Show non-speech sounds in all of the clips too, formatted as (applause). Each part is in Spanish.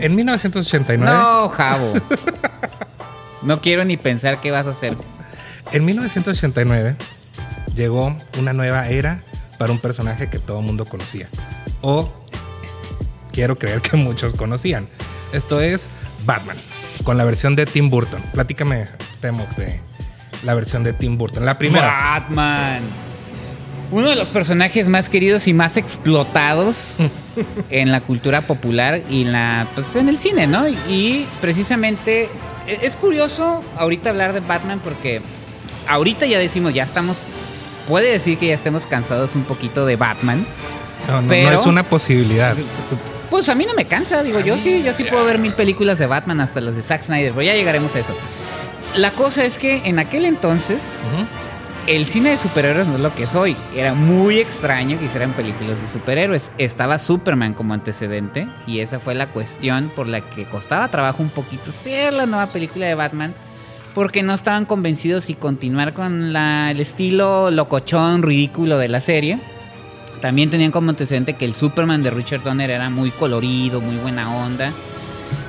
En 1989. No, Javo. No quiero ni pensar qué vas a hacer. En 1989 llegó una nueva era para un personaje que todo el mundo conocía. O quiero creer que muchos conocían. Esto es Batman, con la versión de Tim Burton. Platícame, Temo, de la versión de Tim Burton. La primera. Batman. Uno de los personajes más queridos y más explotados (laughs) en la cultura popular y en, la, pues, en el cine, ¿no? Y precisamente e- es curioso ahorita hablar de Batman porque ahorita ya decimos, ya estamos, puede decir que ya estemos cansados un poquito de Batman. No, no, no Pero- es una posibilidad. Pues a mí no me cansa, digo, yo sí, yo sí puedo ver mil películas de Batman, hasta las de Zack Snyder, pero ya llegaremos a eso. La cosa es que en aquel entonces. El cine de superhéroes no es lo que es hoy. Era muy extraño que hicieran películas de superhéroes. Estaba Superman como antecedente y esa fue la cuestión por la que costaba trabajo un poquito hacer la nueva película de Batman. Porque no estaban convencidos si continuar con el estilo locochón, ridículo de la serie. También tenían como antecedente que el Superman de Richard Donner era muy colorido, muy buena onda.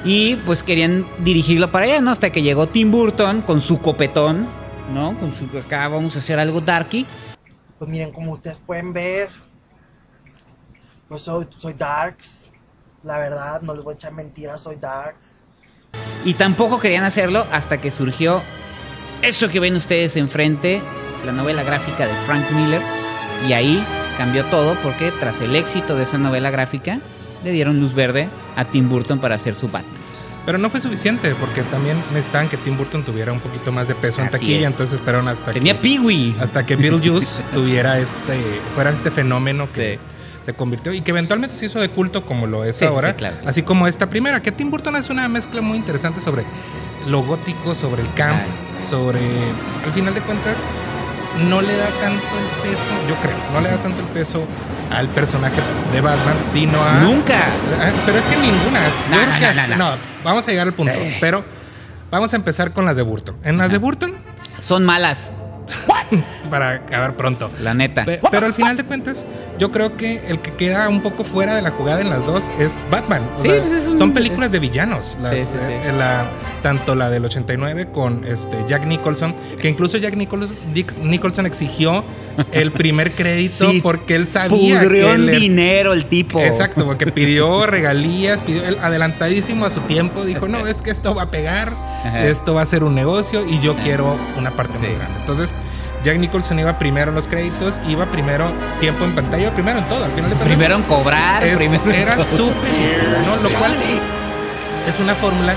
Y pues querían dirigirlo para allá, ¿no? Hasta que llegó Tim Burton con su copetón, ¿no? Con su acá vamos a hacer algo darky. Pues miren, como ustedes pueden ver, yo soy, soy Darks. La verdad, no les voy a echar mentiras, soy Darks. Y tampoco querían hacerlo hasta que surgió eso que ven ustedes enfrente, la novela gráfica de Frank Miller. Y ahí cambió todo porque tras el éxito de esa novela gráfica, le dieron luz verde a Tim Burton para hacer su Batman. Pero no fue suficiente porque también necesitaban que Tim Burton tuviera un poquito más de peso en Así taquilla, es. entonces esperaron hasta Tenía que, Peewee. hasta que Beetlejuice (laughs) tuviera este fuera este fenómeno que Sí. se convirtió y que eventualmente se hizo de culto como lo es Sí, ahora, sí, claro. así como esta primera, que Tim Burton hace una mezcla muy interesante sobre lo gótico, sobre el camp, Ay. sobre al final de cuentas no le da tanto el peso, yo creo, no le da tanto el peso al personaje de Batman, sino a Nunca. Ah, Pero es que ninguna. No, que no. no, vamos a llegar al punto. Eh. Pero vamos a empezar con las de Burton. En las de Burton, Son malas, (laughs) para acabar pronto. la neta. Pe- pero al final de cuentas, yo creo que el que queda un poco fuera de la jugada en las dos es Batman. O Sí, sea, pues es un- son películas de villanos. Las, Sí, sí, sí. eh, la- tanto la del 89 con este Jack Nicholson, que incluso Jack Nicholson, Dick- Nicholson exigió el primer crédito (laughs) porque él sabía que le- dinero el tipo. Exacto, porque (laughs) pidió regalías, pidió él adelantadísimo a su tiempo, dijo, no, es que esto va a pegar, Ajá. esto va a ser un negocio y yo quiero una parte más grande. Entonces, Jack Nicholson iba primero en los créditos, iba primero tiempo en pantalla, iba primero en todo, al final de Primero en cobrar, es- primero era película, ¿no? Lo cual es una fórmula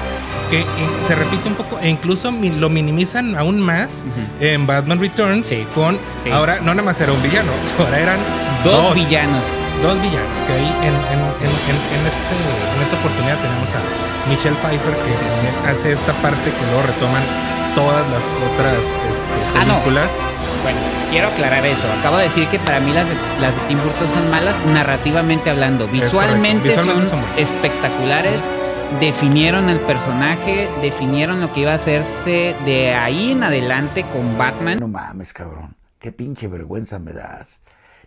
que eh, se repite un poco e incluso lo minimizan aún más Ujú. en Batman Returns Sí. con Sí. ahora no nada más era un villano, (laughs) ahora eran Dos villanos. dos villanos que ahí en, en, en, en- este, en esta oportunidad tenemos a Michelle Pfeiffer que también hace esta parte que luego retoman todas las otras este, Ah, no. Bueno, quiero aclarar eso. Acabo de decir que para mí las de, las de Tim Burton son malas narrativamente hablando. Visualmente, Visualmente son, espectaculares. Definieron al personaje, definieron lo que iba a hacerse de ahí en adelante con Batman. No mames, cabrón. Qué pinche vergüenza me das.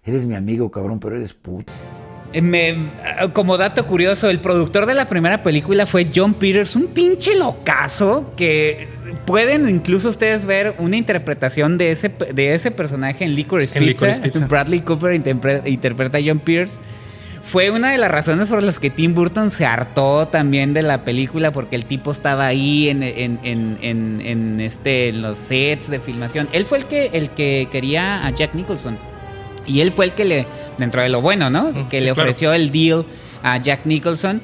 Eres mi amigo, cabrón, pero eres puto. Eh, me- como dato curioso, el productor de la primera película fue John Peters, un pinche locazo que pueden incluso ustedes ver una interpretación de ese, de ese personaje en Licorice En Pizza. Licorice Pizza. Bradley Cooper interpre- interpreta a John Peters. Fue una de las razones por las que Tim Burton se hartó también de la película porque el tipo estaba ahí en, en- en- este, en los sets de filmación. Él fue el que, el que quería a Jack Nicholson. Y él fue el que le, dentro de lo bueno, ¿no? Mm, que sí, le claro. ofreció el deal a Jack Nicholson.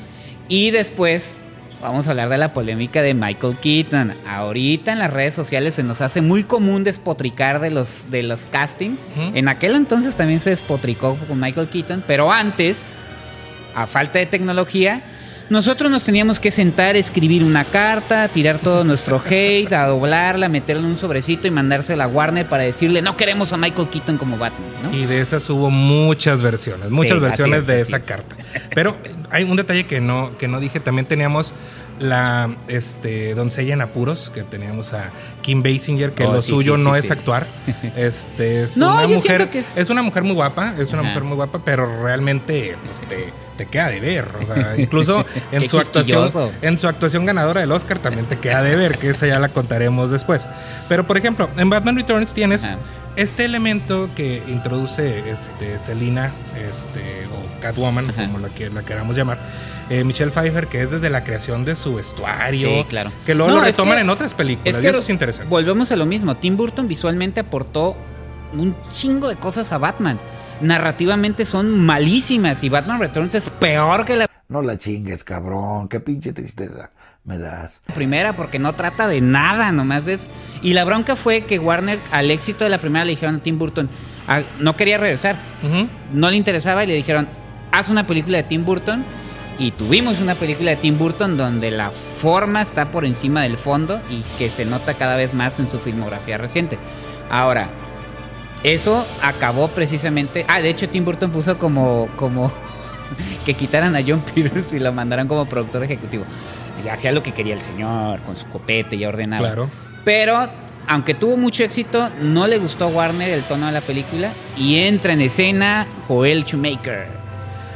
Y después vamos a hablar de la polémica de Michael Keaton. Ahorita en las redes sociales se nos hace muy común despotricar de los, de los castings. En aquel entonces también se despotricó con Michael Keaton, pero antes, a falta de tecnología, nosotros nos teníamos que sentar, escribir una carta, tirar todo nuestro hate, a doblarla, meterla en un sobrecito y mandársela a Warner para decirle no queremos a Michael Keaton como Batman, ¿no? Y de esas hubo muchas versiones, muchas Sí, versiones es, de esa es. carta. Pero hay un detalle que no, que no dije. También teníamos la este, doncella en apuros, que teníamos a Kim Basinger, que Oh, lo sí, suyo sí, no sí, es sí. actuar. (laughs) Este, es No, una yo mujer. siento que es- es... una mujer muy guapa, es una Ajá. mujer muy guapa, pero realmente pues, te, te queda de ver. O sea, (laughs) incluso en su actuación. En su actuación ganadora del Oscar también te queda de ver, que esa ya la contaremos después. Pero por ejemplo, en Batman Returns tienes Ajá. Este elemento que introduce este, Selina este, o Catwoman, Ajá. como la, que, la queramos llamar, eh, Michelle Pfeiffer, que es desde la creación de su vestuario, Sí, claro. que luego No, lo es retoman que- en otras películas, y eso es interesante. Volvemos a lo mismo. Tim Burton visualmente aportó un chingo de cosas a Batman. Narrativamente son malísimas y Batman Returns es peor que la No la chingues, cabrón. Qué pinche tristeza me das. primera porque no trata de nada, nomás es... Y la bronca fue que Warner al éxito de la primera le dijeron a Tim Burton, ah, no quería regresar, no le interesaba y le dijeron, haz una película de Tim Burton. Y tuvimos una película de Tim Burton donde la forma está por encima del fondo y que se nota cada vez más en su filmografía reciente. Ahora, eso acabó precisamente... Ah, de hecho Tim Burton puso como... como (laughs) que quitaran a John Peters y lo mandaran como productor ejecutivo. Y hacía lo que quería el señor, con su copete y ordenaba. Claro. Pero, aunque tuvo mucho éxito, no le gustó a Warner el tono de la película. Y entra en escena Joel Schumacher.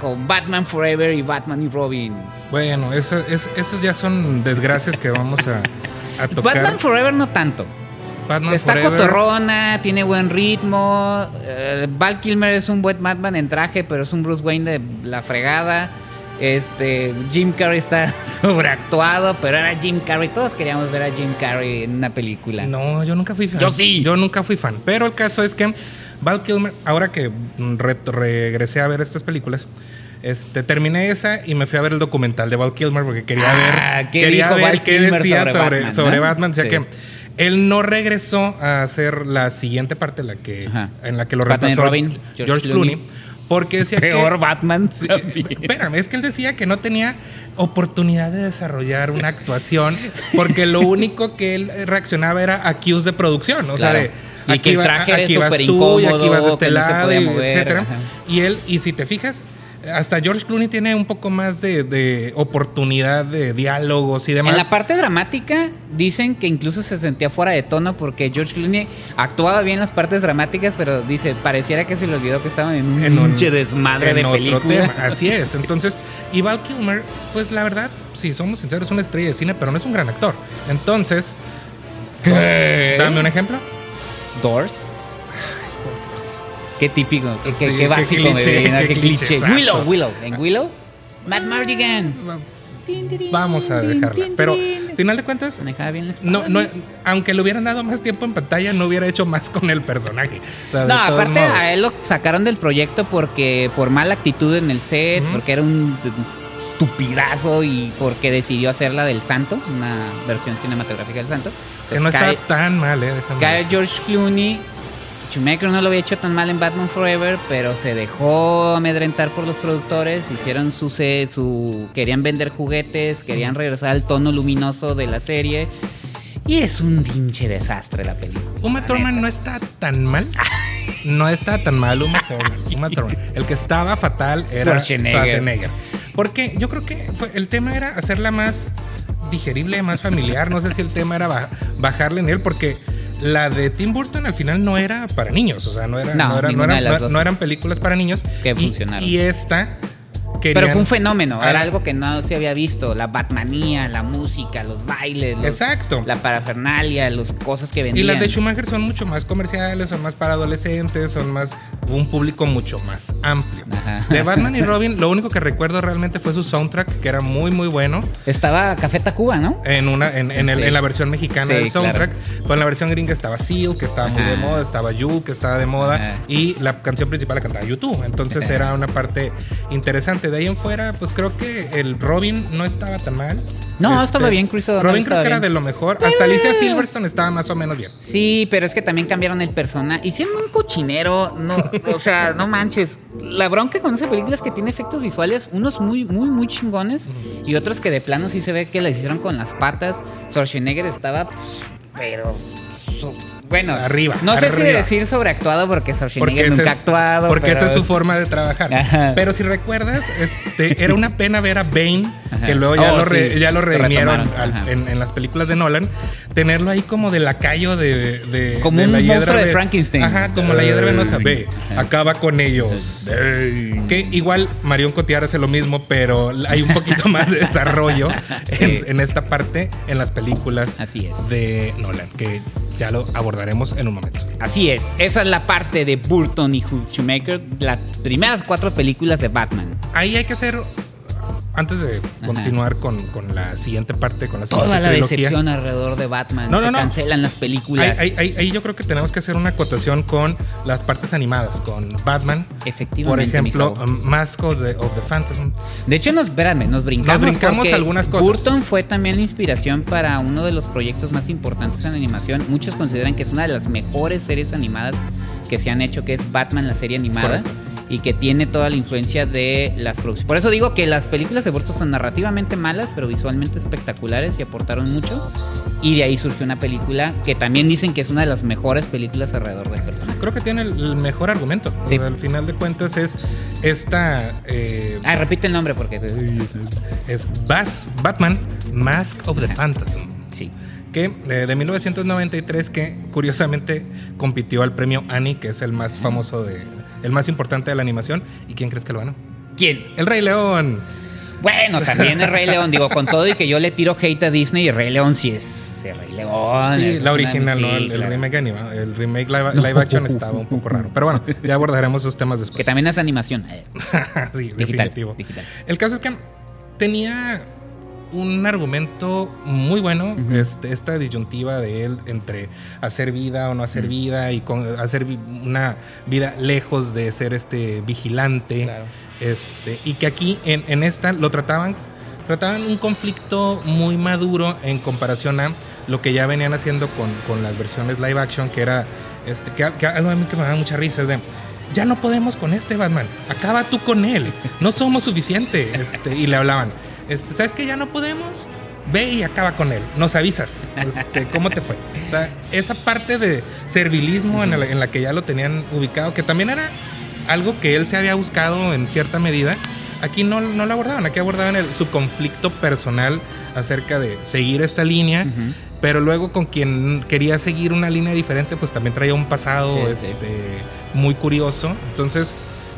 Con Batman Forever y Batman y Robin. Bueno, eso, es, esos ya son desgracias que vamos a, a (laughs) tocar. Batman Forever no tanto. Batman Está Forever. cotorrona, tiene buen ritmo. eh, Val Kilmer es un buen Batman en traje, pero es un Bruce Wayne de la fregada. Este, Jim Carrey está (laughs) sobreactuado, pero era Jim Carrey. Todos queríamos ver a Jim Carrey en una película. No, yo nunca fui fan. Yo sí. Yo nunca fui fan. Pero el caso es que Val Kilmer, ahora que re- regresé a ver estas películas, este, terminé esa y me fui a ver el documental de Val Kilmer porque quería Ah, ver, ¿qué quería dijo ver Val qué Kilmer decía sobre sobre, Batman, sobre no? Batman. O sea Sí. que él no regresó a hacer la siguiente parte la que, Ajá. en la que lo Batman Robin, George, George Clooney. Clooney. Porque decía Peor que Batman. Sí, espérame, es que él decía que no tenía oportunidad de desarrollar una actuación porque lo único que él reaccionaba era a cues de producción, o sea, Claro. de Y que el traje aquí vas tú y aquí vas de este no lado, y mover, etcétera. ajá. Y él, y si te fijas, hasta George Clooney tiene un poco más de, de oportunidad de diálogos y demás. En la parte dramática dicen que incluso se sentía fuera de tono porque George Clooney actuaba bien las partes dramáticas, pero dice, pareciera que se le olvidó que estaban en un, en un desmadre en de otro película. tema. (laughs) Así es. Entonces, y Val Kilmer, pues la verdad, si somos sinceros, es una estrella de cine, pero no es un gran actor. Entonces, dame un ejemplo. Doors. Qué típico, qué, qué- Sí, qué qué básico, me cliché, qué qué cliché. Willow, Willow. En Willow, Matt Mardigan. Vamos a dejarla. Pero, final de cuentas, bien no, no, aunque le hubieran dado más tiempo en pantalla, no hubiera hecho más con el personaje. O sea, No, aparte modos. a él lo sacaron del proyecto porque por mala actitud en el set, Ujú. porque era un estupidazo y porque decidió hacerla del Santo, una versión cinematográfica del Santo. Que no Entonces, está cae, tan mal, ¿eh? Déjame cae decir. George Clooney. Schumacher no lo había hecho tan mal en Batman Forever, pero se dejó amedrentar por los productores, hicieron su, su querían vender juguetes, querían regresar al tono luminoso de la serie y es un pinche desastre la película. Uma Thurman no está tan mal. No está tan mal Uma Thurman. Uma Thurman. El que estaba fatal era Schwarzenegger. Schwarzenegger. Porque yo creo que fue- el tema era hacerla más digerible, más familiar. No sé si el tema era ba- bajarle en él, porque la de Tim Burton al final no era para niños. O sea, no, era, No, no, era- no ninguna eran, no películas para niños. Que Y- funcionaron. Y esta. Pero querían- fue un fenómeno, Ah. era algo que no se había visto. La Batmanía, la música, los bailes, los- Exacto. la parafernalia, las cosas que Y vendían. las de Schumacher son mucho más comerciales, son más para adolescentes, son más un público mucho más amplio. Ajá. De Batman y (laughs) Robin, lo único que recuerdo realmente fue su soundtrack, que era muy muy bueno. Estaba Café Tacuba, ¿no? En una, en, en el- Sí. en la versión mexicana Sí, del soundtrack. Pues en la versión gringa estaba Seal, que estaba muy Ajá. de moda, estaba Jewel, que estaba de moda, Ajá. y la canción principal la cantaba YouTube. Entonces era una parte interesante. De ahí en fuera, pues creo que el Robin no estaba tan mal. Este, No, estaba bien, Chris O'Donnell Robin creo que era de lo mejor. Hasta Alicia Silverstone estaba más o menos bien. Sí, pero es que también cambiaron el personaje. Hicieron un cochinero, no, o sea, no manches. La bronca con esa película es que tiene efectos visuales, unos muy, muy, muy chingones y otros que de plano sí se ve que la hicieron con las patas. Schwarzenegger estaba, pues, pero Bueno, arriba. No sé si decir sobreactuado porque Schwarzenegger ese nunca ha es- actuado. Porque pero- esa es su forma de trabajar. Ajá. Pero si recuerdas, este, era una pena ver a Bane, Ajá. que luego ya, Oh, lo, re- sí, ya lo lo redimieron al- en, en las películas de Nolan, tenerlo ahí como de lacayo de, de Como de un la monstruo de Frankenstein. Ajá, como la hiedra venosa. Ve, acaba con ellos. Que igual Marion Cotillard hace lo mismo, pero hay un poquito (laughs) más de desarrollo en, Sí. en esta parte en las películas Así es. de Nolan, que ya lo abordaremos en un momento. Así es, esa es la parte de Burton y Schumacher, las primeras cuatro películas de Batman. Ahí hay que hacer, antes de continuar con, con la siguiente parte, con la Toda siguiente la trilogía, decepción alrededor de Batman. No, se no, no. cancelan las películas. ahí- yo creo que tenemos que hacer una acotación con las partes animadas, con Batman. Por Efectivamente, ejemplo, mi chavo. um, Mask of the, of the Phantasm. De hecho, nos, espérame, nos brincamos. Nos brincamos algunas cosas. Burton fue también la inspiración para uno de los proyectos más importantes en animación. Muchos consideran que es una de las mejores series animadas que se han hecho, que es Batman, la serie animada. Correcto. Y que tiene toda la influencia de las producciones. Por eso digo que las películas de Burton son narrativamente malas, pero visualmente espectaculares y aportaron mucho. Y de ahí surgió una película que también dicen que es una de las mejores películas alrededor del personaje. Creo que tiene el, mejor argumento. O Sí. sea, al final de cuentas es esta... eh, Ah, repite el nombre porque... es Bas- Batman, Mask of the Phantasm. Sí. que eh, de 1993 que curiosamente compitió al premio Annie, que es el más famoso de el más importante de la animación y quién crees que lo ganó? ¿Quién? El Rey León. Bueno, también el Rey León, digo, con todo y que yo le tiro hate a Disney, el Rey León sí es el Rey León. sí, es la original, ¿no? sí, El, el claro. remake anima, el remake live, live action (laughs) estaba un poco raro, pero bueno, ya abordaremos esos temas después. Que también es animación. eh, (laughs) sí, digital, definitivo. digital. El caso es que tenía un argumento muy bueno, este, esta disyuntiva de él entre hacer vida o no hacer vida y con, hacer vi- una vida lejos de ser este vigilante. Claro. Este, y que aquí en, en esta lo trataban, trataban un conflicto muy maduro en comparación a lo que ya venían haciendo con, con las versiones live action, que era este, que, que algo a mí que me da mucha risa es de ya no podemos con este Batman, acaba tú con él, no somos suficiente. Este, y le hablaban, este, ¿sabes que ya no podemos? Ve y acaba con él, nos avisas. Este, ¿Cómo te fue? O sea, esa parte de servilismo en la, en la que ya lo tenían ubicado, que también era algo que él se había buscado en cierta medida, aquí no, no lo abordaban, aquí abordaban el- su conflicto personal acerca de seguir esta línea, pero luego con quien quería seguir una línea diferente, pues también traía un pasado Sí, sí. este, muy curioso. Entonces,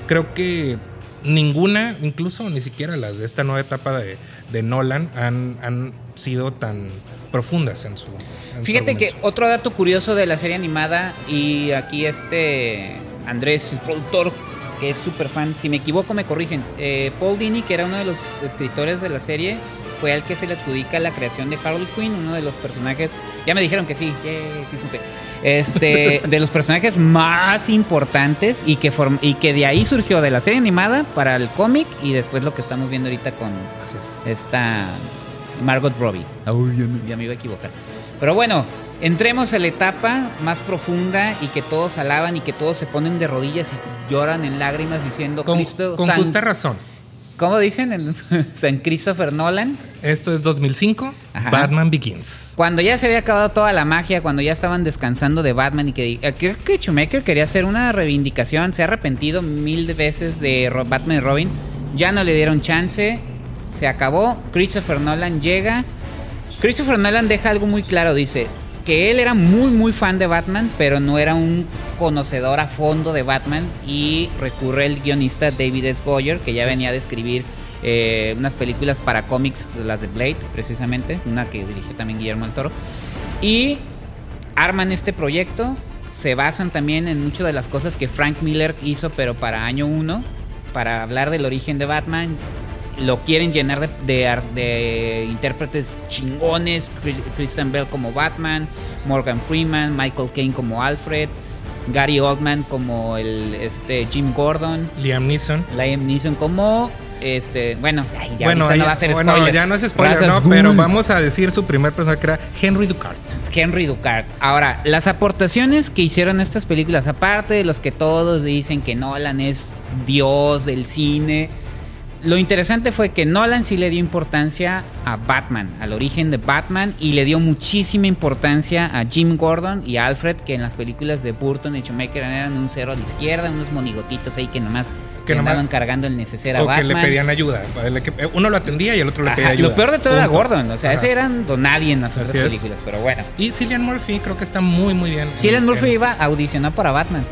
creo que ninguna, incluso ni siquiera las de esta nueva etapa de, de Nolan, han, han sido tan profundas en su. en su Fíjate que otro dato curioso de la serie animada, y aquí este Andrés, el productor, que es súper fan, si me equivoco me corrigen, eh, Paul Dini, que era uno de los escritores de la serie, fue al que se le adjudica la creación de Harley Quinn, uno de los personajes, ya me dijeron que sí, yay, sí supe, este, de los personajes más importantes y que, form- y que de ahí surgió de la serie animada para el cómic y después lo que estamos viendo ahorita con esta Margot Robbie. ya me iba a equivocar. Pero bueno, entremos a la etapa más profunda y que todos alaban y que todos se ponen de rodillas y lloran en lágrimas diciendo Con, Cristo con San- justa razón. ¿Cómo dicen? El- San (laughs) Christopher Nolan. Esto es 2005, Ajá. Batman Begins. Cuando ya se había acabado toda la magia, cuando ya estaban descansando de Batman y que eh, creo que Schumacher quería hacer una reivindicación, se ha arrepentido mil veces de Batman y Robin, ya no le dieron chance, se acabó, Christopher Nolan llega, Christopher Nolan deja algo muy claro, dice que él era muy muy fan de Batman, pero no era un conocedor a fondo de Batman y recurre el guionista David S. Goyer, que ya Sí. venía de escribir eh, unas películas para cómics, las de Blade, precisamente, una que dirigió también Guillermo del Toro. Y arman este proyecto, se basan también en muchas de las cosas que Frank Miller hizo, pero para año 1, para hablar del origen de Batman. Lo quieren llenar de, de de intérpretes chingones, Christian Bell como Batman, Morgan Freeman, Michael Caine como Alfred, Gary Oldman como el este Jim Gordon, Liam Neeson. Liam Neeson como este, bueno, ay, ya bueno, no va a ser bueno, spoiler. ya no es spoiler, ¿no? Pero vamos a decir su primer personaje que era Henry Ducart. Henry Ducart. Ahora, las aportaciones que hicieron estas películas, aparte de los que todos dicen que Nolan es Dios del cine, lo interesante fue que Nolan sí le dio importancia a Batman, al origen de Batman, y le dio muchísima importancia a Jim Gordon y a Alfred, que en las películas de Burton y Schumacher eran un cero a la izquierda, unos monigotitos ahí que nomás Que nomás- andaban cargando el neceser a O que Batman. le pedían ayuda. Que- Uno lo atendía y el otro le pedía Ajá, ayuda. Lo peor de todo era. Gordon, o sea, Ajá. ese eran nadie en las otras es. películas, pero bueno. Y Cillian Murphy creo que está muy, muy bien. Cillian En- Murphy en- iba a audicionar para Batman.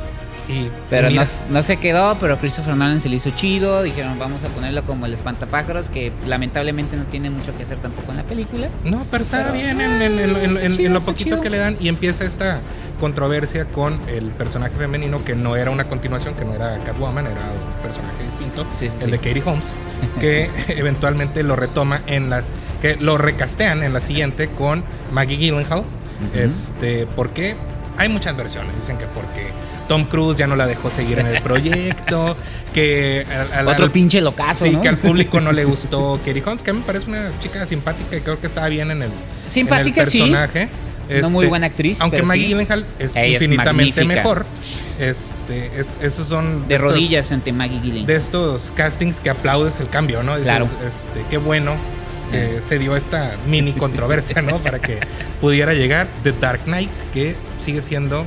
Y- Pero no, se quedó, pero Christopher Nolan se le hizo chido. Dijeron, vamos a ponerlo como el espantapájaros, que lamentablemente no tiene mucho que hacer tampoco en la película. No, pero está Pero- bien en, chido, lo poquito chido. que le dan y empieza esta controversia con el personaje femenino que no era una continuación, que no era Catwoman, era un personaje distinto, Sí, sí, el sí. de Katie Holmes, (laughs) que eventualmente lo retoma en las que lo recastean en la siguiente con Maggie Gyllenhaal. Este, porque hay muchas versiones, dicen que porque Tom Cruise ya no la dejó seguir en el proyecto, que al- al- Otro al- pinche locazo, Sí, ¿no? que al público no le gustó Katie Holmes, que a mí me parece una chica simpática y creo que estaba bien en el, Simpática, en el sí. personaje. Este, No muy buena actriz, Aunque pero Maggie sí. Gyllenhaal es Ella infinitamente mejor. Este, es- esos son De estos- rodillas ante Maggie Gyllenhaal. de estos castings que aplaudes el cambio, ¿no? Claro. este, qué bueno que se dio esta mini controversia, ¿no? Para que pudiera llegar The Dark Knight, que sigue siendo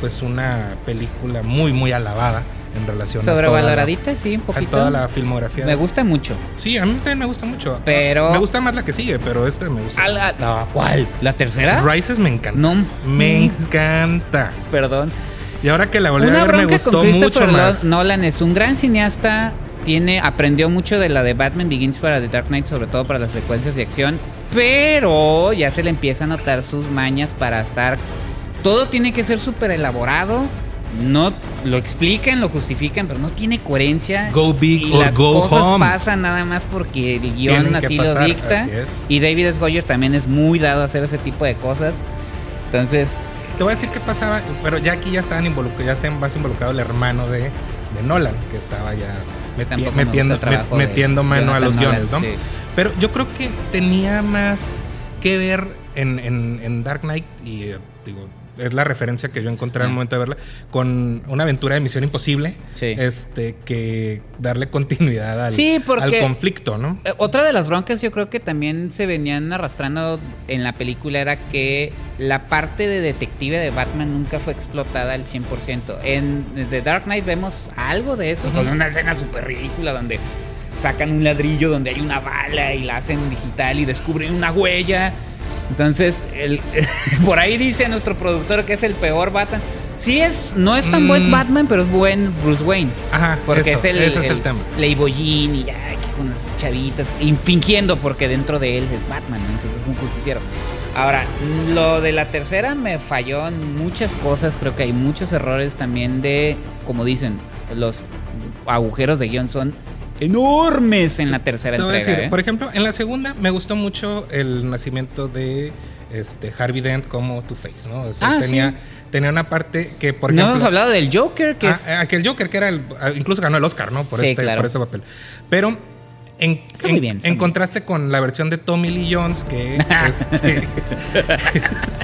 pues una película muy muy alabada en relación a toda la- Sobrevaloradita, sí, un a poquito. toda la filmografía. Me gusta mucho. Sí, a mí también me gusta mucho. Pero- Me gusta más la que sigue, pero esta me gusta. A la- no, ¿Cuál? ¿La tercera? Rises me encanta. No. Me encanta. Perdón. Y ahora que la volví Una a ver me gustó con mucho más. Nolan es un gran cineasta. Tiene, aprendió mucho de la de Batman Begins para The Dark Knight, sobre todo para las secuencias de acción. Pero ya se le empieza a notar sus mañas para estar. Todo tiene que ser súper elaborado. No lo explican, lo justifican, pero no tiene coherencia. Go big y or las go cosas home. pasan nada más porque el guion así lo dicta. así. Y David S. Goyer también es muy dado a hacer ese tipo de cosas. Entonces, Te voy a decir qué pasaba, pero ya aquí ya estaban involucrados, ya está más involucrado el hermano de, de Nolan, que estaba ya meti- Tampoco me metiendo, de mano a los Nolan, guiones, ¿no? sí. Pero yo creo que tenía más que ver en, en- en Dark Knight y eh, digo, es la referencia que yo encontré al momento de verla, con una aventura de Misión Imposible, Sí. este, que darle continuidad al, Sí, porque- al conflicto, ¿no? Eh, Otra de las broncas yo creo que también se venían arrastrando en la película era que la parte de detective de Batman nunca fue explotada al 100%. En The Dark Knight vemos algo de eso, con una escena súper ridícula donde sacan un ladrillo donde hay una bala y la hacen digital y descubren una huella. Entonces, el, (laughs) por ahí dice nuestro productor que es el peor Batman. Sí es, no es tan buen Mm. Batman, pero es buen Bruce Wayne. Ajá, Porque eso, es el, ese es el tema. Playboyín y ya aquí con las chavitas, fingiendo porque dentro de él es Batman, ¿no? entonces es un justiciero. Ahora, lo de la tercera me falló en muchas cosas, creo que hay muchos errores también de, como dicen, los agujeros de guion son enormes en la tercera entrega. decir, ¿eh? por ejemplo, en la segunda me gustó mucho el nacimiento de este Harvey Dent como Two-Face, ¿no? O sea, Ah, tenía, sí. tenía una parte que, por no ejemplo... hemos hablado del Joker, que Ah, es... aquel Joker que era el, ah, incluso ganó el Oscar, ¿no? Por, Sí, este, claro. por ese papel. Pero en, en- bien, contraste con la versión de Tommy Lee Jones, que (laughs) este, (laughs)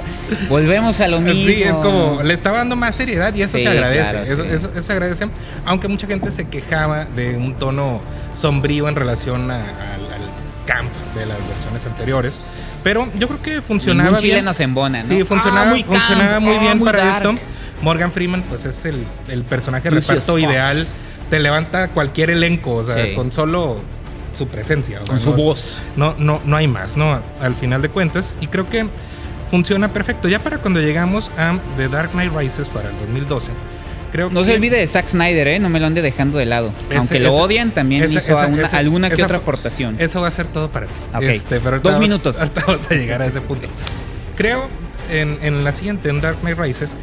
(laughs) Volvemos a lo mismo. sí, es como, le estaba dando más seriedad y eso Sí, se agradece. claro, eso, sí. eso- eso se agradece. Aunque mucha gente se quejaba de un tono sombrío en relación a- al, al camp de las versiones anteriores. Pero yo creo que funcionaba Ningún chile bien. nos embona, ¿no? Sí, funcionaba, Ah, muy camp, funcionaba muy ah, bien muy para dark. esto. Morgan Freeman, pues es el, el personaje de Lucius reparto Fox. ideal. Te levanta cualquier elenco, o sea, Sí. con solo su presencia. o sea, Con su no- voz. No, no, no hay más, ¿no? Al final de cuentas. Y creo que funciona perfecto. Ya para cuando llegamos a The Dark Knight Rises para el 2012, creo No que... se olvide de Zack Snyder, ¿eh? No me lo ande dejando de lado. Ese- Aunque lo ese- odian, también hizo esa- una- esa- alguna que otra aportación. Eso va a ser todo para ti. Este, pero Dos vamos- minutos. (laughs) ahorita vamos a llegar a ese punto. Creo en, en la siguiente, en Dark Knight Rises,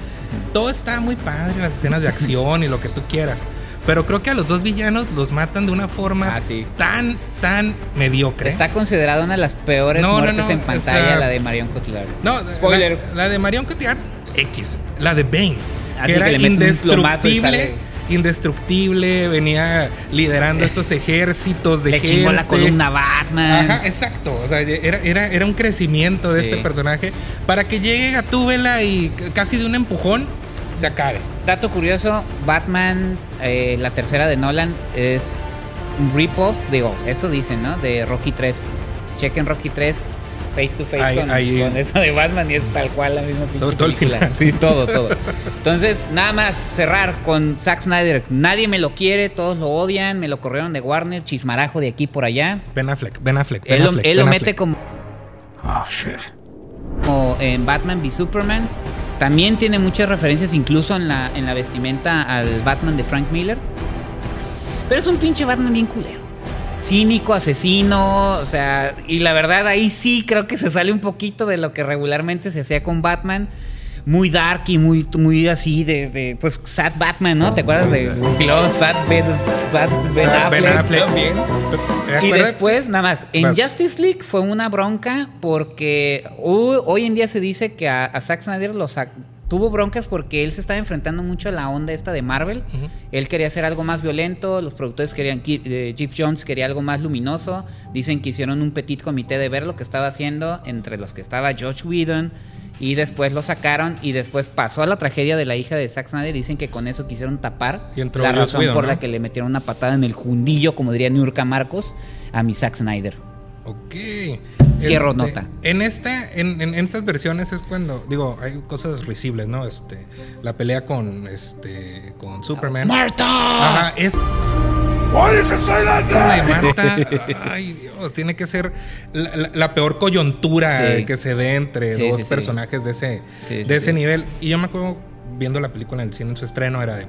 todo está muy padre, las escenas de acción y lo que tú quieras. Pero creo que a los dos villanos los matan de una forma Ah, sí. tan, tan mediocre. Está considerada una de las peores No, muertes no, en o pantalla, sea, la de Marion Cotillard. No, Spoiler. La, la de Marion Cotillard, X. La de Bane, Así que era que le indestructible. Indestructible, venía liderando estos (laughs) ejércitos de Le gente. chingó la columna Batman. Ajá, exacto. O sea, era, era, era un crecimiento de Sí. este personaje para que llegue a Túbela y casi de un empujón se acabe. Dato curioso, Batman, eh, la tercera de Nolan, es un rip-off, digo, eso dicen, ¿no? De Rocky 3. Chequen Rocky 3 face to face Ahí- con, ahí- con eso de Batman y es tal cual la misma pinche Sobre todo el película. final. Sí, todo, todo. Entonces, nada más cerrar con Zack Snyder. Nadie me lo quiere, todos lo odian, me lo corrieron de Warner, chismarajo de aquí por allá. Ben Affleck, Ben Affleck. Ben Él, lo- Affleck, él lo Ben mete como, Oh, shit. como en Batman v Superman. También tiene muchas referencias, incluso en la, en la vestimenta al Batman de Frank Miller. Pero es un pinche Batman bien culero. Cínico, asesino, o sea, y la verdad ahí sí creo que se sale un poquito de lo que regularmente se hacía con Batman. Muy dark y muy, muy así de, de, pues, Sad Batman, ¿no? ¿Te acuerdas de Glow, Sad Ben, Sad Ben Sad Ben Affleck Affleck. también? ¿Te Y después, nada más, en Vas. Justice League fue una bronca porque hoy en día se dice que a, a Zack Snyder lo sac- tuvo broncas porque él se estaba enfrentando mucho a la onda esta de Marvel. Él quería hacer algo más violento, los productores querían, eh, Jeff Jones quería algo más luminoso. Dicen que hicieron un petit comité de ver lo que estaba haciendo, entre los que estaba Josh Whedon. Y después lo sacaron y después pasó a la tragedia de la hija de Zack Snyder. Dicen que con eso quisieron tapar Y entró la razón Whedon, por ¿no? la que le metieron una patada en el jundillo, como diría Nurka Marcos, a mi Zack Snyder. Ok. Cierro Este, nota. En esta, en, en- en estas versiones es cuando, digo, hay cosas risibles, ¿no? Este, la pelea con este, con Superman. ¡Marta! Ajá, es Why did you say that? Marta. (laughs) Ay, Tiene que ser la, la- la peor coyuntura Sí. que se dé entre Sí, dos sí, personajes de ese, de ese nivel. Y yo me acuerdo viendo la película en el cine en su estreno, era de.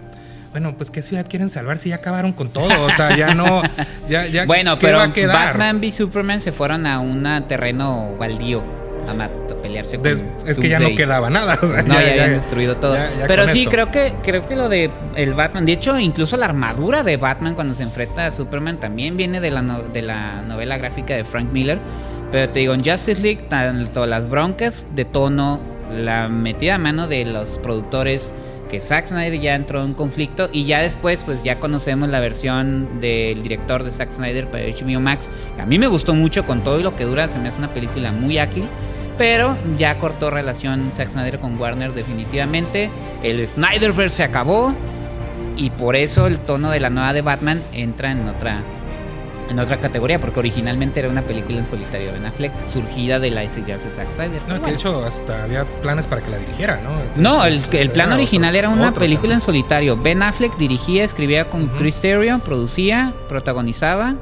Bueno, pues qué ciudad quieren salvar si ya acabaron con todo. O sea, ya no. Ya, ya, (laughs) Bueno, ¿qué pero va a quedar? Batman v Superman se fueron a un terreno baldío a, mat- a pelearse con Des- es que ya no quedaba nada. o sea, No, ya, habían destruido todo. ya- Pero sí, eso. creo que, creo que lo de el Batman, de hecho, incluso la armadura de Batman cuando se enfrenta a Superman también viene de la, no- de la novela gráfica de Frank Miller. Pero te digo, en Justice League, tanto las broncas de tono, la metida a mano de los productores, que Zack Snyder ya entró en conflicto y ya después, pues ya conocemos la versión del director de Zack Snyder para HBO Max. que a mí me gustó mucho con todo y lo que dura, se me hace una película muy ágil. Pero ya cortó relación Zack Snyder con Warner definitivamente. El Snyderverse se acabó. Y por eso el tono de la nueva de Batman entra en otra, en otra categoría. Porque originalmente era una película en solitario de Ben Affleck, surgida de las ideas de Zack Snyder. No, que de hecho hasta había planes para que la dirigiera, ¿no? Entonces, No, el, plan era original otro- era una película en solitario. Ben Affleck dirigía, escribía con Ujú. Chris Terrio, producía, protagonizaba.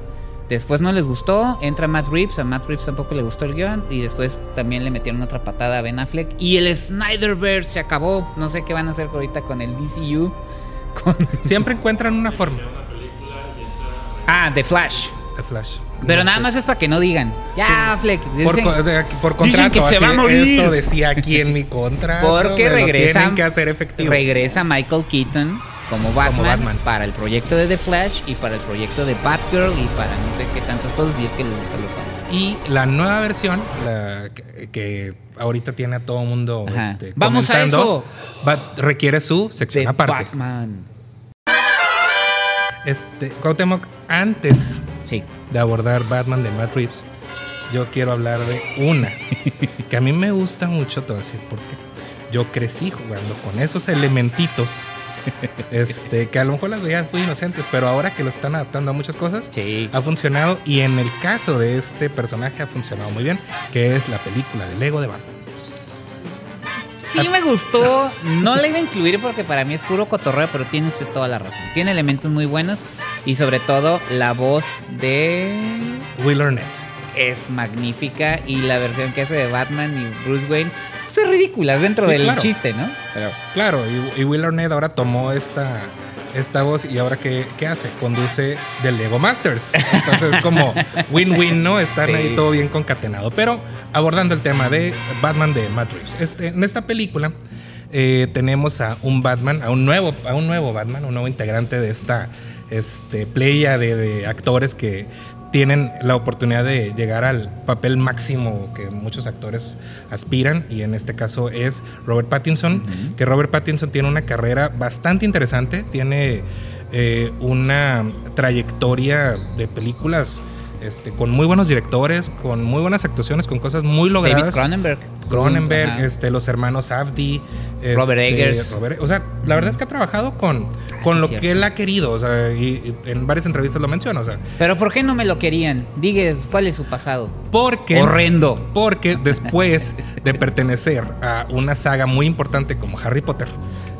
Después no les gustó, entra Matt Reeves, a Matt Reeves tampoco le gustó el guion y después también le metieron otra patada a Ben Affleck y el Snyderverse se acabó. No sé qué van a hacer ahorita con el DCU. Con... Siempre encuentran una forma. Ah, The Flash. The Flash. Pero No nada más es para que no digan. Ya. Por, dicen- co- de- por dicen contrato, que se así, va a morir. esto decía aquí en mi contrato. Porque me lo regresa, Tienen que hacer efectivo. regresa Michael Keaton como Batman, Batman. para el proyecto de The Flash y para el proyecto de Batgirl y para no sé qué tantas cosas y es que les gusta a los fans. Y la nueva versión, la que, que ahorita tiene a todo mundo este, Vamos a va- requiere su sección De aparte. Batman. Este, Cuauhtémoc, antes Sí. de abordar Batman de Matt Reeves, yo quiero hablar de una que a mí me gusta mucho, te voy a decir por qué. Yo crecí jugando con esos elementitos, (laughs) este, que a lo mejor las veías muy inocentes, pero ahora que lo están adaptando a muchas cosas, Sí. ha funcionado y en el caso de este personaje ha funcionado muy bien, que es la película de Lego de Batman. Sí me gustó. No la iba a incluir porque para mí es puro cotorreo, pero tiene usted toda la razón. Tiene elementos muy buenos y sobre todo la voz de Will Arnett. es magnífica y la versión que hace de Batman y Bruce Wayne pues es ridícula dentro Sí, del claro. chiste, ¿no? Pero Claro, y, y Will Arnett ahora tomó esta, esta voz y ahora ¿qué, qué hace? Conduce del Lego Masters. Entonces es como win-win, ¿no? Están Sí. ahí todo bien concatenado. Pero abordando el tema de Batman de Matt Reeves. Este, en esta película eh, tenemos a un Batman, a un nuevo, a un nuevo Batman, un nuevo integrante de esta este, playa de, de actores que tienen la oportunidad de llegar al papel máximo que muchos actores aspiran y en este caso es Robert Pattinson, que Robert Pattinson tiene una carrera bastante interesante, tiene eh, una trayectoria de películas este, con muy buenos directores, con muy buenas actuaciones, con cosas muy logradas. David Cronenberg. Cronenberg, este, los hermanos Abdi, Robert este, Eggers. Robert- o sea, la verdad es que ha trabajado con, con sí, lo cierto. que él ha querido, o sea, y, y en varias entrevistas lo menciona, o sea, Pero ¿por qué no me lo querían? Digue, ¿cuál es su pasado? porque Horrendo. porque después de pertenecer a una saga muy importante como Harry Potter,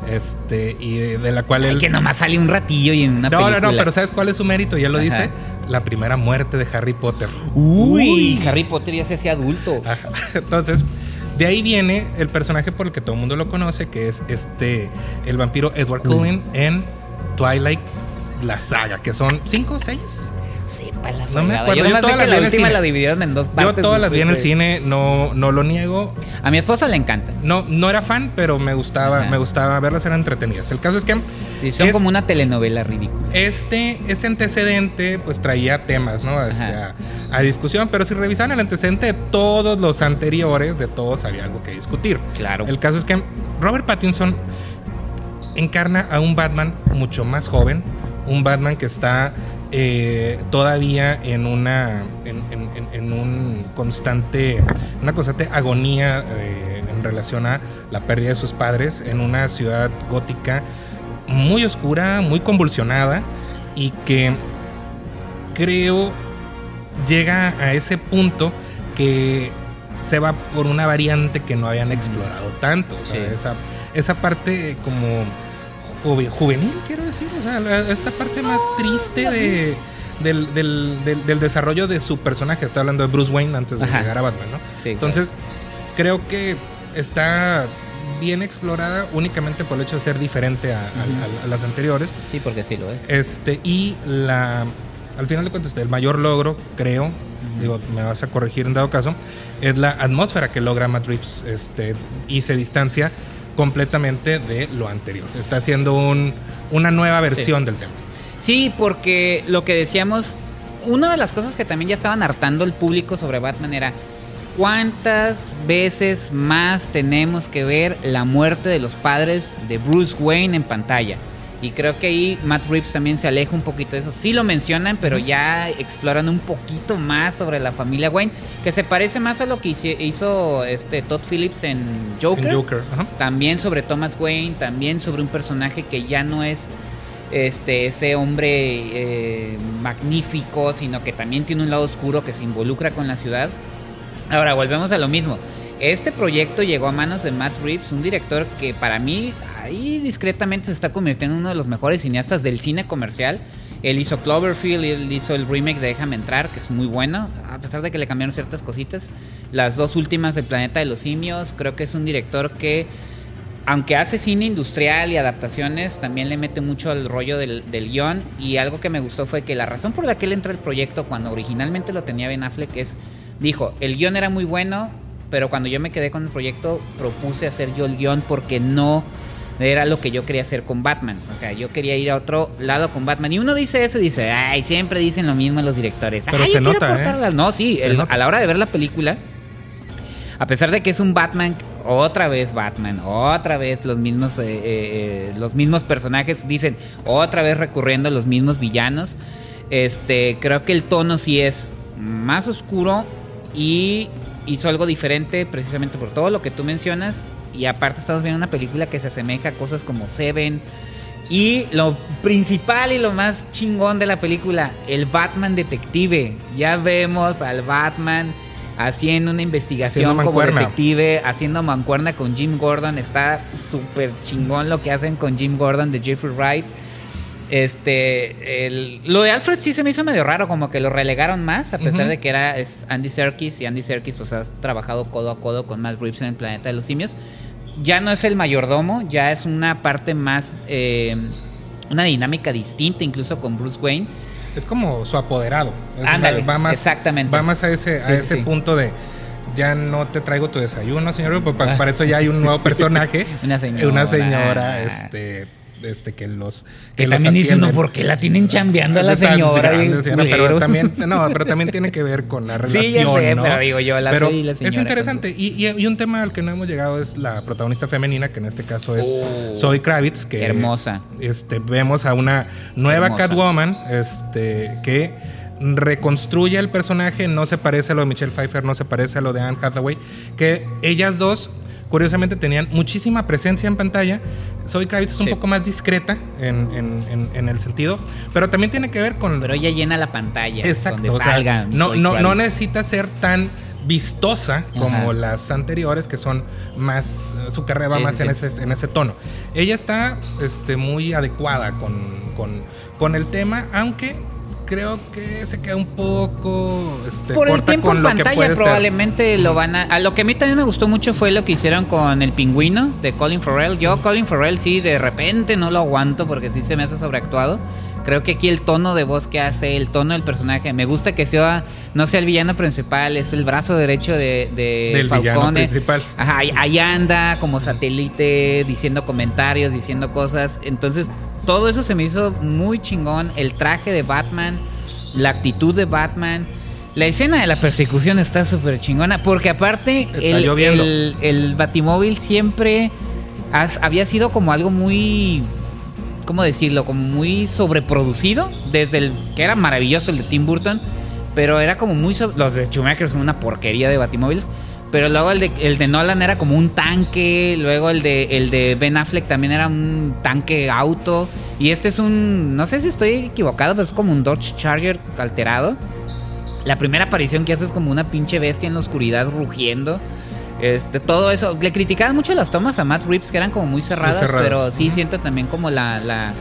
este, y de, de la cual Ay, él que nomás sale un ratillo y en una no, película. no, no, pero ¿sabes cuál es su mérito? Ya lo Ajá. dice, la primera muerte de Harry Potter. Uy, Harry Potter ya se hacía adulto. Ajá. Entonces, de ahí viene el personaje por el que todo el mundo lo conoce, que es este, el vampiro Edward Cullen en Twilight, la saga, que son cinco o seis. Sepa la No me acuerdo, Yo yo todas las que la en el última cine. la dividieron en dos partes. Yo todas las vi en el cine, no, no lo niego. A mi esposa le encanta. No, no era fan, pero me gustaba, Ajá. me gustaba verlas, eran entretenidas. El caso es que Sí, son es- como una telenovela ridícula. este, este antecedente pues traía temas, ¿no? Este, a, a discusión, pero si revisan el antecedente de todos los anteriores, de todos había algo que discutir. Claro. El caso es que Robert Pattinson encarna a un Batman mucho más joven, un Batman que está eh, todavía en una en, en- un constante una constante agonía eh, en relación a la pérdida de sus padres en una ciudad gótica muy oscura, muy convulsionada y que creo llega a ese punto que se va por una variante que no habían explorado tanto. O sea, Sí. esa, esa parte como juve- juvenil, quiero decir. O sea, esta parte más triste de, del, del- del- del desarrollo de su personaje. Estoy hablando de Bruce Wayne antes de Ajá. llegar a Batman, ¿no? Sí, Entonces, creo que está bien explorada únicamente por el hecho de ser diferente a, a- a- a las anteriores. Sí, porque sí lo es. Este, y la al final de cuentas, el mayor logro, creo, digo, me vas a corregir en dado caso, es la atmósfera que logra Matt Reeves, este, y se distancia completamente de lo anterior. Está haciendo un, una nueva versión del tema. Sí, porque lo que decíamos, una de las cosas que también ya estaban hartando el público sobre Batman era cuántas veces más tenemos que ver la muerte de los padres de Bruce Wayne en pantalla. Y creo que ahí Matt Reeves también se aleja un poquito de eso. Sí lo mencionan, pero ya exploran un poquito más sobre la familia Wayne, que se parece más a lo que hizo, este Todd Phillips en Joker. En Joker. ajá. También sobre Thomas Wayne, también sobre un personaje que ya no es este ese hombre eh, magnífico, sino que también tiene un lado oscuro que se involucra con la ciudad. Ahora volvemos a lo mismo. Este proyecto llegó a manos de Matt Reeves, un director que para mí ahí discretamente se está convirtiendo en uno de los mejores cineastas del cine comercial. Él hizo Cloverfield, él hizo el remake de Déjame entrar, que es muy bueno, a pesar de que le cambiaron ciertas cositas. Las dos últimas del Planeta de los Simios, creo que es un director que, aunque hace cine industrial y adaptaciones, también le mete mucho al rollo del, guion. Y algo que me gustó fue que la razón por la que él entra al proyecto, cuando originalmente lo tenía Ben Affleck, es, dijo, el guion era muy bueno, pero cuando yo me quedé con el proyecto, propuse hacer yo el guion porque no era lo que yo quería hacer con Batman. O sea, yo quería ir a otro lado con Batman. Y uno dice eso y dice, ay, siempre dicen lo mismo los directores. Pero Ay, se yo nota, ¿eh? cortarla". No, sí, Se el- nota. a la hora de ver la película, a pesar de que es un Batman, otra vez Batman, otra vez los mismos, eh, eh, eh, los mismos personajes, dicen, otra vez recurriendo a los mismos villanos. Este, creo que el tono sí es más oscuro y hizo algo diferente precisamente por todo lo que tú mencionas. Y aparte estamos viendo una película que se asemeja a cosas como Seven. Y lo principal y lo más chingón de la película, el Batman detective. Ya vemos al Batman haciendo una investigación Haciendo como detective, haciendo mancuerna con Jim Gordon. Está súper chingón lo que hacen con Jim Gordon de Jeffrey Wright. Este, el- lo de Alfred sí se me hizo medio raro, como que lo relegaron más, a pesar de que era es Andy Serkis y Andy Serkis pues ha trabajado codo a codo con Matt Reeves en el Planeta de los Simios. Ya no es el mayordomo, ya es una parte más, eh, una dinámica distinta, incluso con Bruce Wayne. Es como su apoderado. Ándale, va más, exactamente. Va más a ese, a Sí, ese sí. punto de ya no te traigo tu desayuno, señor. Pues pa- Ah. para eso ya hay un nuevo (laughs) personaje. Una señora. Una señora, este, este, que los. Que también dice uno. ¿por qué la tienen chambeando a la señora? grande, bien señora, pero también, no, (laughs) pero también tiene que ver con la Sí, relación. ya sé, ¿no? pero digo yo, la Pero serie y la señora Es interesante. Y, y- y un tema al que no hemos llegado es la protagonista femenina, que en este caso es Oh. Zoe Kravitz, que Hermosa. Este, vemos a una nueva Hermosa. Catwoman, este, que reconstruye el personaje, no se parece a lo de Michelle Pfeiffer, no se parece a lo de Anne Hathaway, que ellas dos curiosamente tenían muchísima presencia en pantalla. Zoe Kravitz es un Sí. poco más discreta en, en- en- en el sentido, pero también tiene que ver con... Pero ella llena la pantalla. Exacto, Donde o sea, salga. mi no, necesita ser tan vistosa como Ajá. las anteriores que son más su carrera va Sí, más sí, en. Ese, en ese tono ella está este, muy adecuada con, con, con el tema aunque creo que se queda un poco este, Por el corta tiempo con en lo que pantalla puede ser. probablemente lo van a... A lo que a mí también me gustó mucho fue lo que hicieron con el pingüino de Colin Farrell. Yo Colin Farrell sí, de repente no lo aguanto porque sí se me hace sobreactuado. Creo que aquí el tono de voz que hace, el tono del personaje, me gusta que sea, no sea el villano principal, es el brazo derecho de, de Del villano Falcone. principal. Ajá, ahí, ahí anda como satélite diciendo comentarios, diciendo cosas. Entonces, todo eso se me hizo muy chingón. El traje de Batman, la actitud de Batman. La escena de la persecución está súper chingona. Porque aparte, el, lloviendo. el, el Batimóvil siempre has- había sido como algo muy. ¿Cómo decirlo? Como muy sobreproducido. Desde el que era maravilloso el de Tim Burton. Pero era como muy. Los de Schumacher son una porquería de Batimóviles. Pero luego el de, el de Nolan era como un tanque. Luego el de, el de Ben Affleck también era un tanque auto. Y este es un. No sé si estoy equivocado, pero es como un Dodge Charger alterado. La primera aparición que hace es como una pinche bestia en la oscuridad rugiendo. Este, todo eso. Le criticaban mucho las tomas a Matt Reeves, que eran como muy cerradas, cerradas. pero sí siento también como la, la,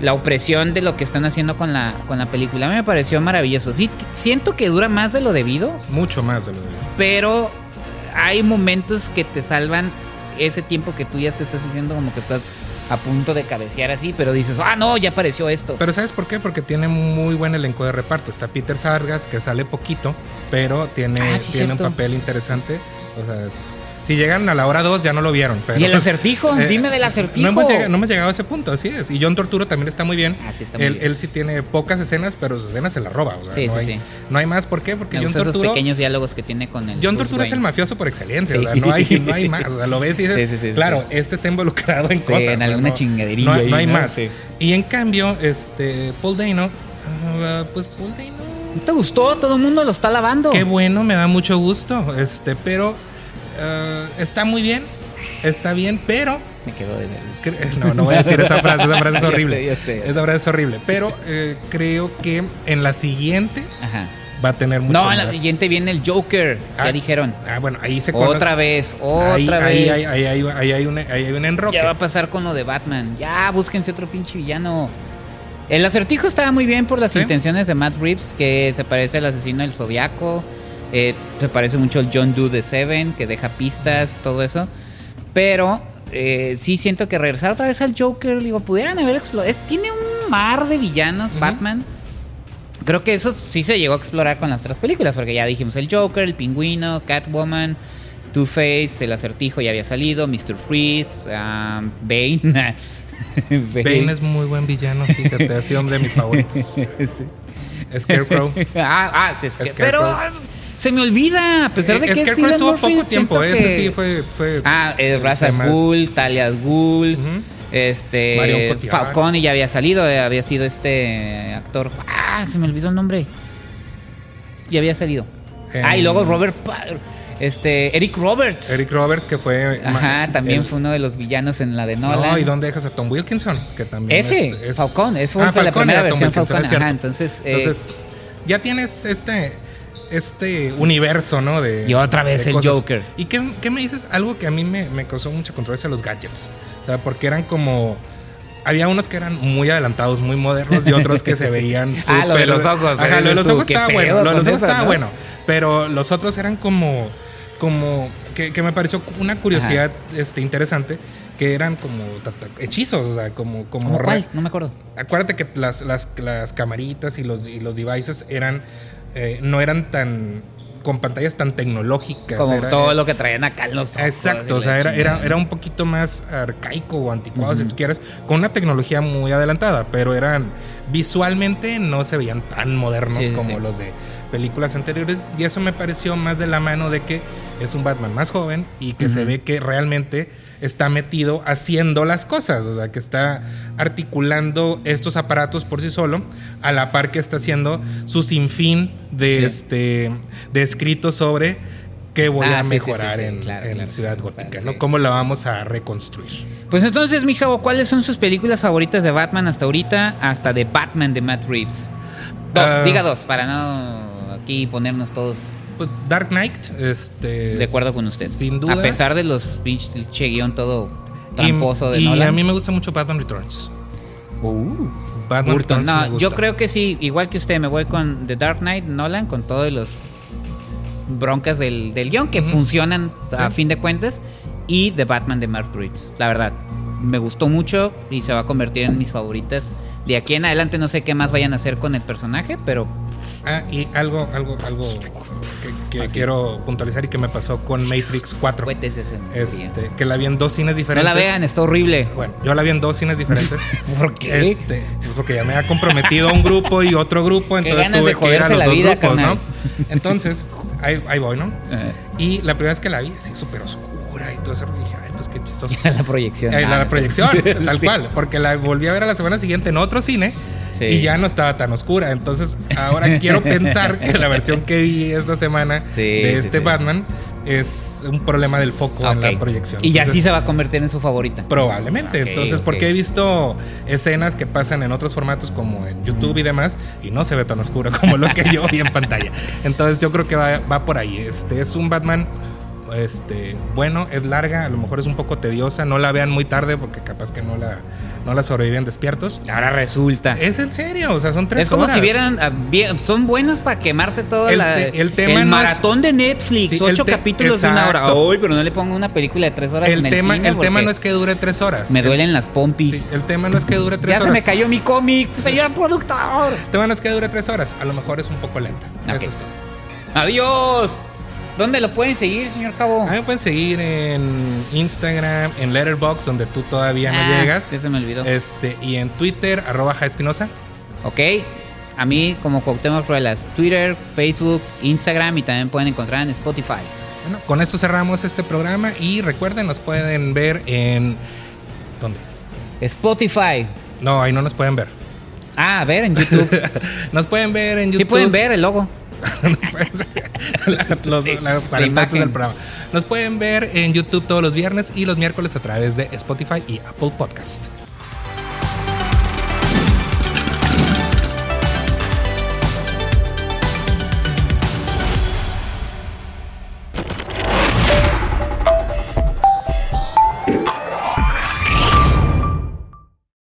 la opresión de lo que están haciendo con la, con la película. A mí me pareció maravilloso. Sí, siento que dura más de lo debido, mucho más de lo de pero hay momentos que te salvan ese tiempo que tú ya te estás haciendo como que estás a punto de cabecear así, pero dices, ah, no, ya apareció esto. Pero ¿sabes por qué? Porque tiene muy buen elenco de reparto. Está Peter Sargas, que sale poquito, pero tiene, Ah, sí, tiene un papel interesante. O sea, es- si llegan a la hora 2 ya no lo vieron. Pero, y el acertijo, Eh, dime del acertijo. No hemos, llegado, no hemos llegado a ese punto, así es. Y John Torturo también está muy bien. Ah, sí, está muy él, bien. él sí tiene pocas escenas, pero sus escenas se las roba. O sea, Sí, no, sí, hay, sí. no hay más. ¿Por qué? Porque Me John gustan esos Torturo. pequeños diálogos que tiene con el John Bruce Torturo es el mafioso por excelencia. O sea, no hay, no hay (laughs) más. O sea, lo ves y dices, Sí, sí, sí, claro, este está involucrado en cosas. en o sea, alguna no- chingaderilla No, hay- ahí, no hay más. Sí. Y en cambio, este, Paul Dano, ah, pues Paul Dano. ¿No te gustó? Todo el mundo lo está lavando. Qué bueno, me da mucho gusto. Este, pero ah, está muy bien. Está bien, pero Me quedo de ver. (laughs) No, no voy a decir esa (laughs) frase, esa frase es Ya horrible. sé, ya sé. Esa frase es horrible. Pero eh, creo que en la siguiente Ajá. va a tener mucho No, en la siguiente viene el Joker. Ah, ya dijeron. Ah, bueno, ahí se Otra vez, otra ahí, vez. Ahí, ahí, ahí, ahí, ahí hay un, ahí hay un enroque. Ya va a pasar con lo de Batman. Ya, búsquense otro pinche villano. El acertijo estaba muy bien por las Sí. intenciones de Matt Reeves, que se parece al asesino del Zodiaco. Eh, se parece mucho al John Doe de Seven, que deja pistas, todo eso. Pero eh, sí siento que regresar otra vez al Joker, digo, pudieran haber explorado. Tiene un mar de villanos. Batman. Creo que eso sí se llegó a explorar con las tres películas, porque ya dijimos el Joker, el Pingüino, Catwoman, Two-Face, el acertijo ya había salido, Mr. Freeze, um, (laughs) Bane. Bane es muy buen villano, fíjate, ha sido de mis favoritos. (laughs) Scarecrow. (laughs) ah, ah, sí, Scarecrow. pero ah, se me olvida, a pesar de Eh, que es Scarecrow Cillian estuvo Murphy, poco tiempo, ese que- sí fue. fue Ah, eh, Ra's al temas- Ghul, Talia al Ghul, Ujú. Marion este. Falcone ya había salido, eh, había sido este actor. Ah, se me olvidó el nombre. Ya había salido. En- Ah, y luego Robert Pa- este Eric Roberts. Eric Roberts, que fue. Ajá, también el- fue uno de los villanos en la de Nolan. No, ¿y dónde dejas a Tom Wilkinson? Que también Ese, es- es- Falcón, Ah, la primera versión Wilkinson, Falcón. Ajá, entonces, eh, Entonces, ya tienes este este universo, ¿no? De, Y otra vez el Joker. ¿Y qué, qué me dices? Algo que a mí me, me causó mucha controversia, los gadgets. O sea, porque eran como... Había unos que eran muy adelantados, muy modernos y otros que se (laughs) veían Ah, lo de súper- los ojos, Ajá, lo de los ojos ¿qué estaba pedo bueno. Lo de los ojos eso, estaba no? bueno. Pero los otros eran como... Como... Que, que me pareció una curiosidad este, interesante. Que eran como hechizos. O sea, como... como ¿cómo re- cuál? No me acuerdo. Acuérdate que las, las, las camaritas y los, y los devices eran eh, no eran tan con pantallas tan tecnológicas. Como era- todo lo que traían acá en los ojos Exacto, o sea, era, era, era un poquito más arcaico o anticuado, si tú quieres, con una tecnología muy adelantada, pero eran visualmente no se veían tan modernos sí, como sí. los de películas anteriores, y eso me pareció más de la mano de que es un Batman más joven y que se ve que realmente está metido haciendo las cosas, o sea, que está articulando estos aparatos por sí solo, a la par que está haciendo su sinfín de, Sí. este, de escritos sobre qué voy Ah, a sí, sí, mejorar sí, en, claro, en claro. Ciudad Gótica. ¿no? ¿Cómo la vamos a reconstruir? Pues entonces, mi Javo, ¿cuáles son sus películas favoritas de Batman hasta ahorita? Hasta de Batman de Matt Reeves. Dos, Ah. diga dos, para no aquí ponernos todos Pues Dark Knight, este... de acuerdo con usted. Sin duda. A pesar de los pinche guion todo Y- tramposo de y, Nolan. a mí me gusta mucho Batman Returns. Batman Burton. Returns No, me yo gusta. creo que sí, igual que usted, me voy con The Dark Knight, Nolan, con todos los broncas del, del guion que funcionan a Sí. fin de cuentas. Y The Batman de Mark Reeves. La verdad, me gustó mucho y se va a convertir en mis favoritas. De aquí en adelante no sé qué más vayan a hacer con el personaje, pero Ah, y algo, algo, algo que, que quiero puntualizar y que me pasó con Matrix 4. cohetes ese día. Este, que la vi en dos cines No diferentes. la vean, está horrible. Bueno, yo la vi en dos cines diferentes. (laughs) ¿Por qué? Este, pues porque ya me había comprometido a un grupo y otro grupo, entonces tuve que ir a los dos vida, grupos. ¿no? (laughs) Entonces, ahí, ahí voy, ¿no? Eh, Y la primera vez que la vi, así súper oscura y todo eso, dije, ay, pues qué chistoso. (laughs) la proyección. Eh, Ah, la no sé. proyección, tal Sí. cual, porque la volví a ver a la semana siguiente en otro cine Sí. y ya no estaba tan oscura. Entonces, ahora quiero pensar que la versión que vi esta semana Sí, de este sí. Batman es un problema del foco en la proyección. Y ya sí se va a convertir en su favorita. Probablemente. Entonces, porque he visto escenas que pasan en otros formatos como en YouTube y demás, y no se ve tan oscuro como lo que yo vi en pantalla. (laughs) Entonces, yo creo que va, va por ahí. Este es un Batman. Este, bueno, es larga, a lo mejor es un poco tediosa, no la vean muy tarde porque capaz que no la, no la sobreviven despiertos. Ahora resulta. Es en serio, o sea, son tres Es como horas. si vieran, ah, son buenos para quemarse todo El la- te- el tema no es- maratón de Netflix, Sí, el ocho capítulos de una hora. Uy, pero no le pongo una película de tres horas El en el tema, cine el tema no es que dure tres horas. me El- duelen las pompis. sí, el tema no es que dure tres ya horas. se me cayó mi cómic, señor productor. El tema no es que dure tres horas. A lo mejor es un poco lenta. Ok. Eso es todo. Adiós. ¿Dónde lo pueden seguir, señor Jabo? A mí me pueden seguir en Instagram, en Letterboxd, donde tú todavía no Ah, llegas. ya se me olvidó. Este, y en Twitter, arroba Jaespinosa. Ok. A mí como Cuauhtémoc Ruelas, Twitter, Facebook, Instagram y también pueden encontrar en Spotify. Bueno, con esto cerramos este programa y recuerden, nos pueden ver en... ¿Dónde? Spotify. No, ahí no nos pueden ver. Ah, a ver, en YouTube. (laughs) Nos pueden ver en YouTube. sí pueden ver el logo. (laughs) (laughs) los, Sí, las la 40 imagen. del programa. Nos pueden ver en YouTube todos los viernes y los miércoles a través de Spotify y Apple Podcast.